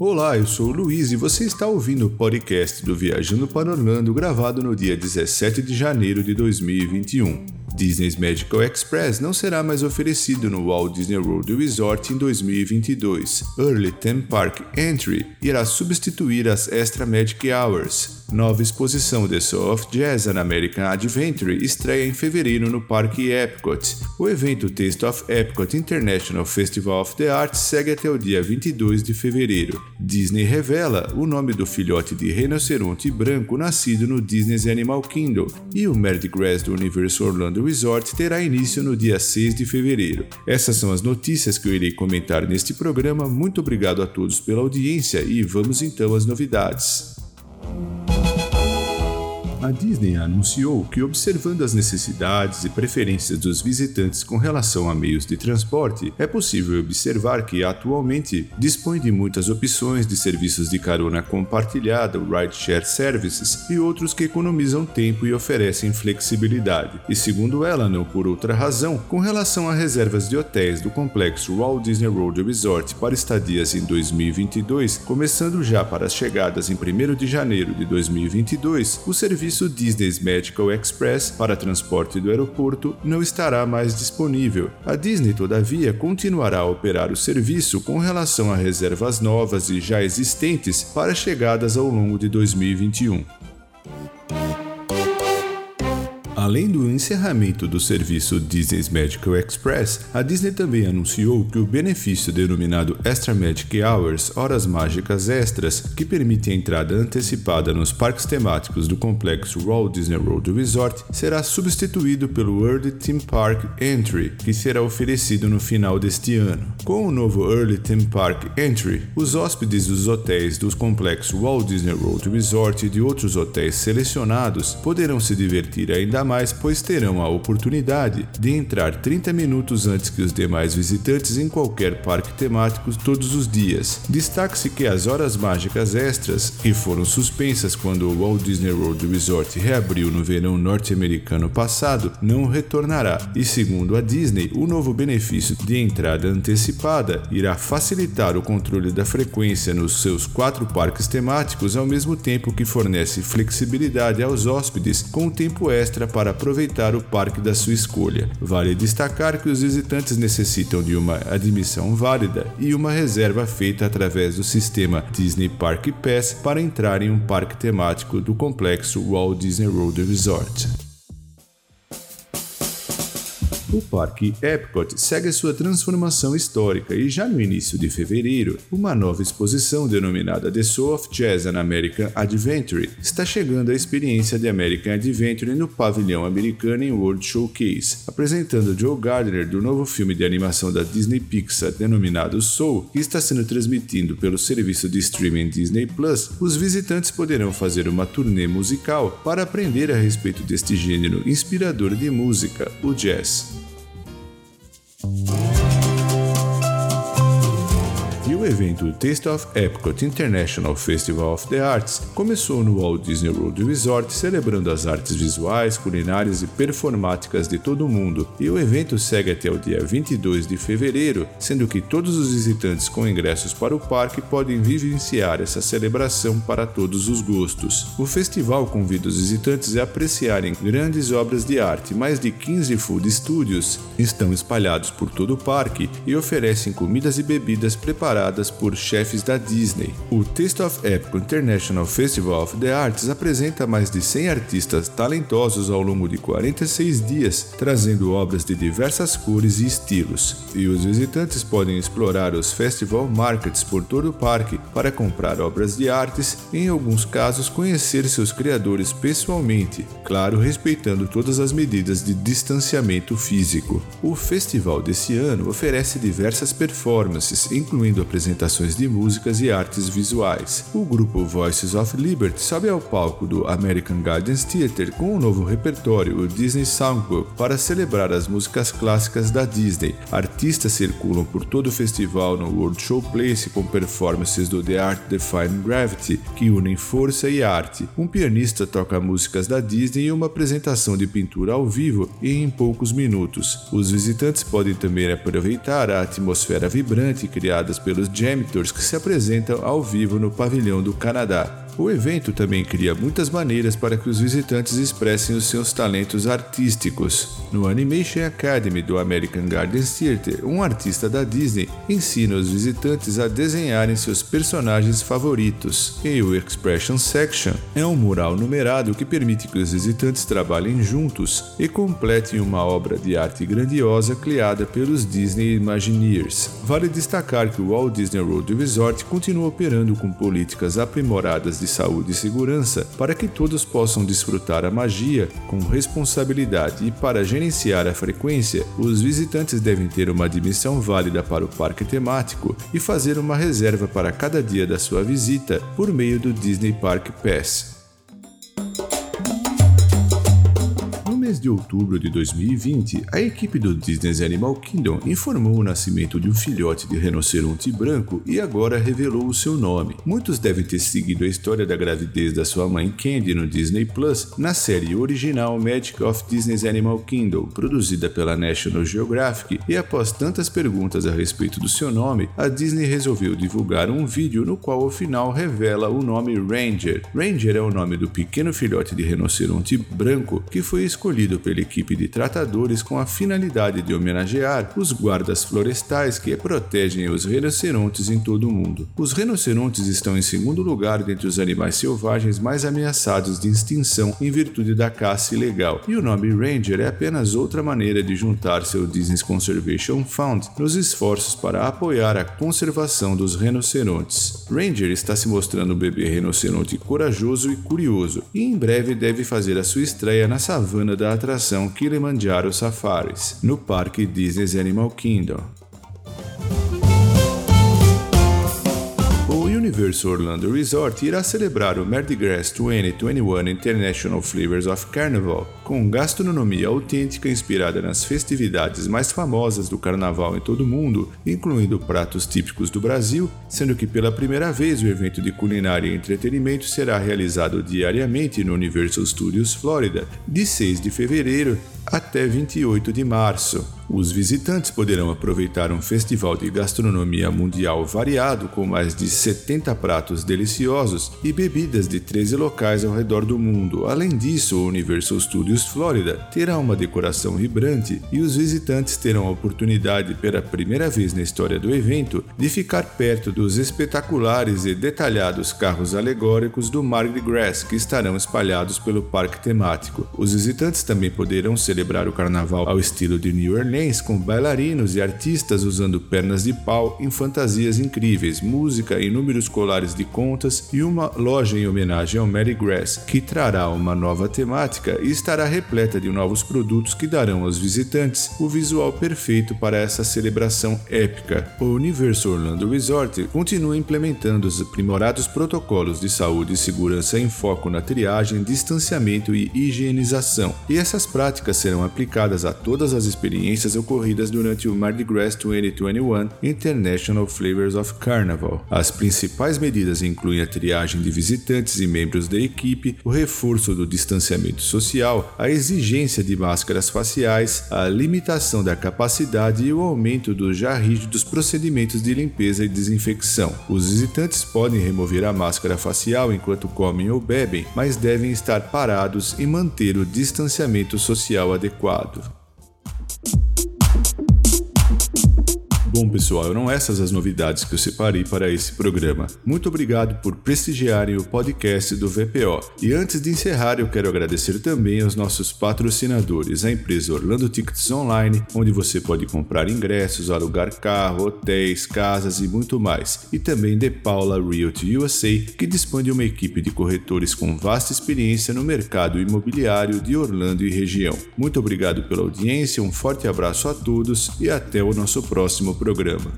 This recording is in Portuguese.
Olá, eu sou o Luiz e você está ouvindo o podcast do Viajando para Orlando gravado no dia 17 de janeiro de 2021. Disney's Magical Express não será mais oferecido no Walt Disney World Resort em 2022. Early Theme Park Entry irá substituir as Extra Magic Hours, Nova exposição The Soul of Jazz and American Adventure estreia em fevereiro no Parque Epcot. O evento Taste of Epcot International Festival of the Arts segue até o dia 22 de fevereiro. Disney revela o nome do filhote de rinoceronte branco nascido no Disney's Animal Kingdom e o Mardi Gras do Universo Orlando Resort terá início no dia 6 de fevereiro. Essas são as notícias que eu irei comentar neste programa. Muito obrigado a todos pela audiência e vamos então às novidades a Disney anunciou que, observando as necessidades e preferências dos visitantes com relação a meios de transporte, é possível observar que atualmente dispõe de muitas opções de serviços de carona compartilhada, rideshare services e outros que economizam tempo e oferecem flexibilidade. E segundo ela, não por outra razão, com relação a reservas de hotéis do complexo Walt Disney World Resort para estadias em 2022, começando já para as chegadas em 1 de janeiro de 2022, o serviço serviço Disney's Medical Express para transporte do aeroporto não estará mais disponível. A Disney, todavia, continuará a operar o serviço com relação a reservas novas e já existentes para chegadas ao longo de 2021. Além do encerramento do serviço Disney's Magical Express, a Disney também anunciou que o benefício denominado Extra Magic Hours, Horas Mágicas Extras, que permite a entrada antecipada nos parques temáticos do complexo Walt Disney World Resort, será substituído pelo Early Theme Park Entry, que será oferecido no final deste ano. Com o novo Early Theme Park Entry, os hóspedes dos hotéis do complexo Walt Disney World Resort e de outros hotéis selecionados poderão se divertir ainda mais pois terão a oportunidade de entrar 30 minutos antes que os demais visitantes em qualquer parque temático todos os dias. Destaque-se que as horas mágicas extras, que foram suspensas quando o Walt Disney World Resort reabriu no verão norte-americano passado, não retornará. E segundo a Disney, o novo benefício de entrada antecipada irá facilitar o controle da frequência nos seus quatro parques temáticos, ao mesmo tempo que fornece flexibilidade aos hóspedes com tempo extra para para aproveitar o parque da sua escolha. Vale destacar que os visitantes necessitam de uma admissão válida e uma reserva feita através do sistema Disney Park Pass para entrar em um parque temático do complexo Walt Disney World Resort. O Parque Epcot segue sua transformação histórica e já no início de fevereiro, uma nova exposição denominada The Soul of Jazz and American Adventure está chegando à experiência de American Adventure no pavilhão americano em World Showcase, apresentando Joe Gardner do novo filme de animação da Disney Pixar denominado Soul, que está sendo transmitido pelo serviço de streaming Disney Plus. Os visitantes poderão fazer uma turnê musical para aprender a respeito deste gênero inspirador de música, o jazz. O evento Taste of Epcot International Festival of the Arts começou no Walt Disney World Resort, celebrando as artes visuais, culinárias e performáticas de todo o mundo, e o evento segue até o dia 22 de fevereiro, sendo que todos os visitantes com ingressos para o parque podem vivenciar essa celebração para todos os gostos. O festival convida os visitantes a apreciarem grandes obras de arte. Mais de 15 food studios estão espalhados por todo o parque e oferecem comidas e bebidas preparadas por chefes da Disney. O Taste of Epcot International Festival of the Arts apresenta mais de 100 artistas talentosos ao longo de 46 dias, trazendo obras de diversas cores e estilos. E os visitantes podem explorar os festival markets por todo o parque para comprar obras de artes e, em alguns casos, conhecer seus criadores pessoalmente, claro, respeitando todas as medidas de distanciamento físico. O festival desse ano oferece diversas performances, incluindo apresentações apresentações de músicas e artes visuais. O grupo Voices of Liberty sobe ao palco do American Gardens Theatre com um novo repertório, o Disney Songbook, para celebrar as músicas clássicas da Disney. Circulam por todo o festival no World Showplace com performances do The Art Defying Gravity, que unem força e arte. Um pianista toca músicas da Disney e uma apresentação de pintura ao vivo em poucos minutos. Os visitantes podem também aproveitar a atmosfera vibrante criada pelos Jamitors que se apresentam ao vivo no pavilhão do Canadá. O evento também cria muitas maneiras para que os visitantes expressem os seus talentos artísticos. No Animation Academy do American Gardens Theatre, um artista da Disney ensina os visitantes a desenharem seus personagens favoritos. E o Expression Section é um mural numerado que permite que os visitantes trabalhem juntos e completem uma obra de arte grandiosa criada pelos Disney Imagineers. Vale destacar que o Walt Disney World Resort continua operando com políticas aprimoradas de saúde e segurança para que todos possam desfrutar a magia com responsabilidade e para gerenciar a frequência, os visitantes devem ter uma admissão válida para o parque temático e fazer uma reserva para cada dia da sua visita por meio do Disney Park Pass. Mês de outubro de 2020, a equipe do Disney's Animal Kingdom informou o nascimento de um filhote de rinoceronte branco e agora revelou o seu nome. Muitos devem ter seguido a história da gravidez da sua mãe Candy no Disney Plus na série original Magic of Disney's Animal Kingdom, produzida pela National Geographic, e após tantas perguntas a respeito do seu nome, a Disney resolveu divulgar um vídeo no qual ao final revela o nome Ranger. Ranger é o nome do pequeno filhote de rinoceronte branco que foi escolhido escolhido pela equipe de tratadores com a finalidade de homenagear os guardas florestais que protegem os rinocerontes em todo o mundo. Os rinocerontes estão em segundo lugar dentre os animais selvagens mais ameaçados de extinção em virtude da caça ilegal, e o nome Ranger é apenas outra maneira de juntar-se ao Disney's Conservation Fund nos esforços para apoiar a conservação dos rinocerontes. Ranger está se mostrando um bebê rinoceronte corajoso e curioso, e em breve deve fazer a sua estreia na savana da atração Kilimanjaro Safaris, no Parque Disney's Animal Kingdom. Universo Orlando Resort irá celebrar o Mardi Gras 2021 International Flavors of Carnival, com gastronomia autêntica inspirada nas festividades mais famosas do carnaval em todo o mundo, incluindo pratos típicos do Brasil, sendo que pela primeira vez o evento de culinária e entretenimento será realizado diariamente no Universal Studios Florida, de 6 de fevereiro até 28 de março. Os visitantes poderão aproveitar um festival de gastronomia mundial variado com mais de 70 pratos deliciosos e bebidas de 13 locais ao redor do mundo. Além disso, o Universal Studios Florida terá uma decoração vibrante e os visitantes terão a oportunidade, pela primeira vez na história do evento, de ficar perto dos espetaculares e detalhados carros alegóricos do Mardi Gras que estarão espalhados pelo parque temático. Os visitantes também poderão celebrar o carnaval ao estilo de New Orleans com bailarinos e artistas usando pernas de pau em fantasias incríveis, música, inúmeros colares de contas e uma loja em homenagem ao Mary Grass, que trará uma nova temática e estará repleta de novos produtos que darão aos visitantes o visual perfeito para essa celebração épica. O Universo Orlando Resort continua implementando os aprimorados protocolos de saúde e segurança em foco na triagem, distanciamento e higienização, e essas práticas serão aplicadas a todas as experiências ocorridas durante o Mardi Gras 2021 International Flavors of Carnival. As principais medidas incluem a triagem de visitantes e membros da equipe, o reforço do distanciamento social, a exigência de máscaras faciais, a limitação da capacidade e o aumento dos já rígidos procedimentos de limpeza e desinfecção. Os visitantes podem remover a máscara facial enquanto comem ou bebem, mas devem estar parados e manter o distanciamento social adequado. Bom, pessoal, eram essas as novidades que eu separei para esse programa. Muito obrigado por prestigiarem o podcast do VPO. E antes de encerrar, eu quero agradecer também aos nossos patrocinadores, a empresa Orlando Tickets Online, onde você pode comprar ingressos, alugar carro, hotéis, casas e muito mais. E também The Paula Realty USA, que dispõe de uma equipe de corretores com vasta experiência no mercado imobiliário de Orlando e região. Muito obrigado pela audiência, um forte abraço a todos e até o nosso próximo programa programa.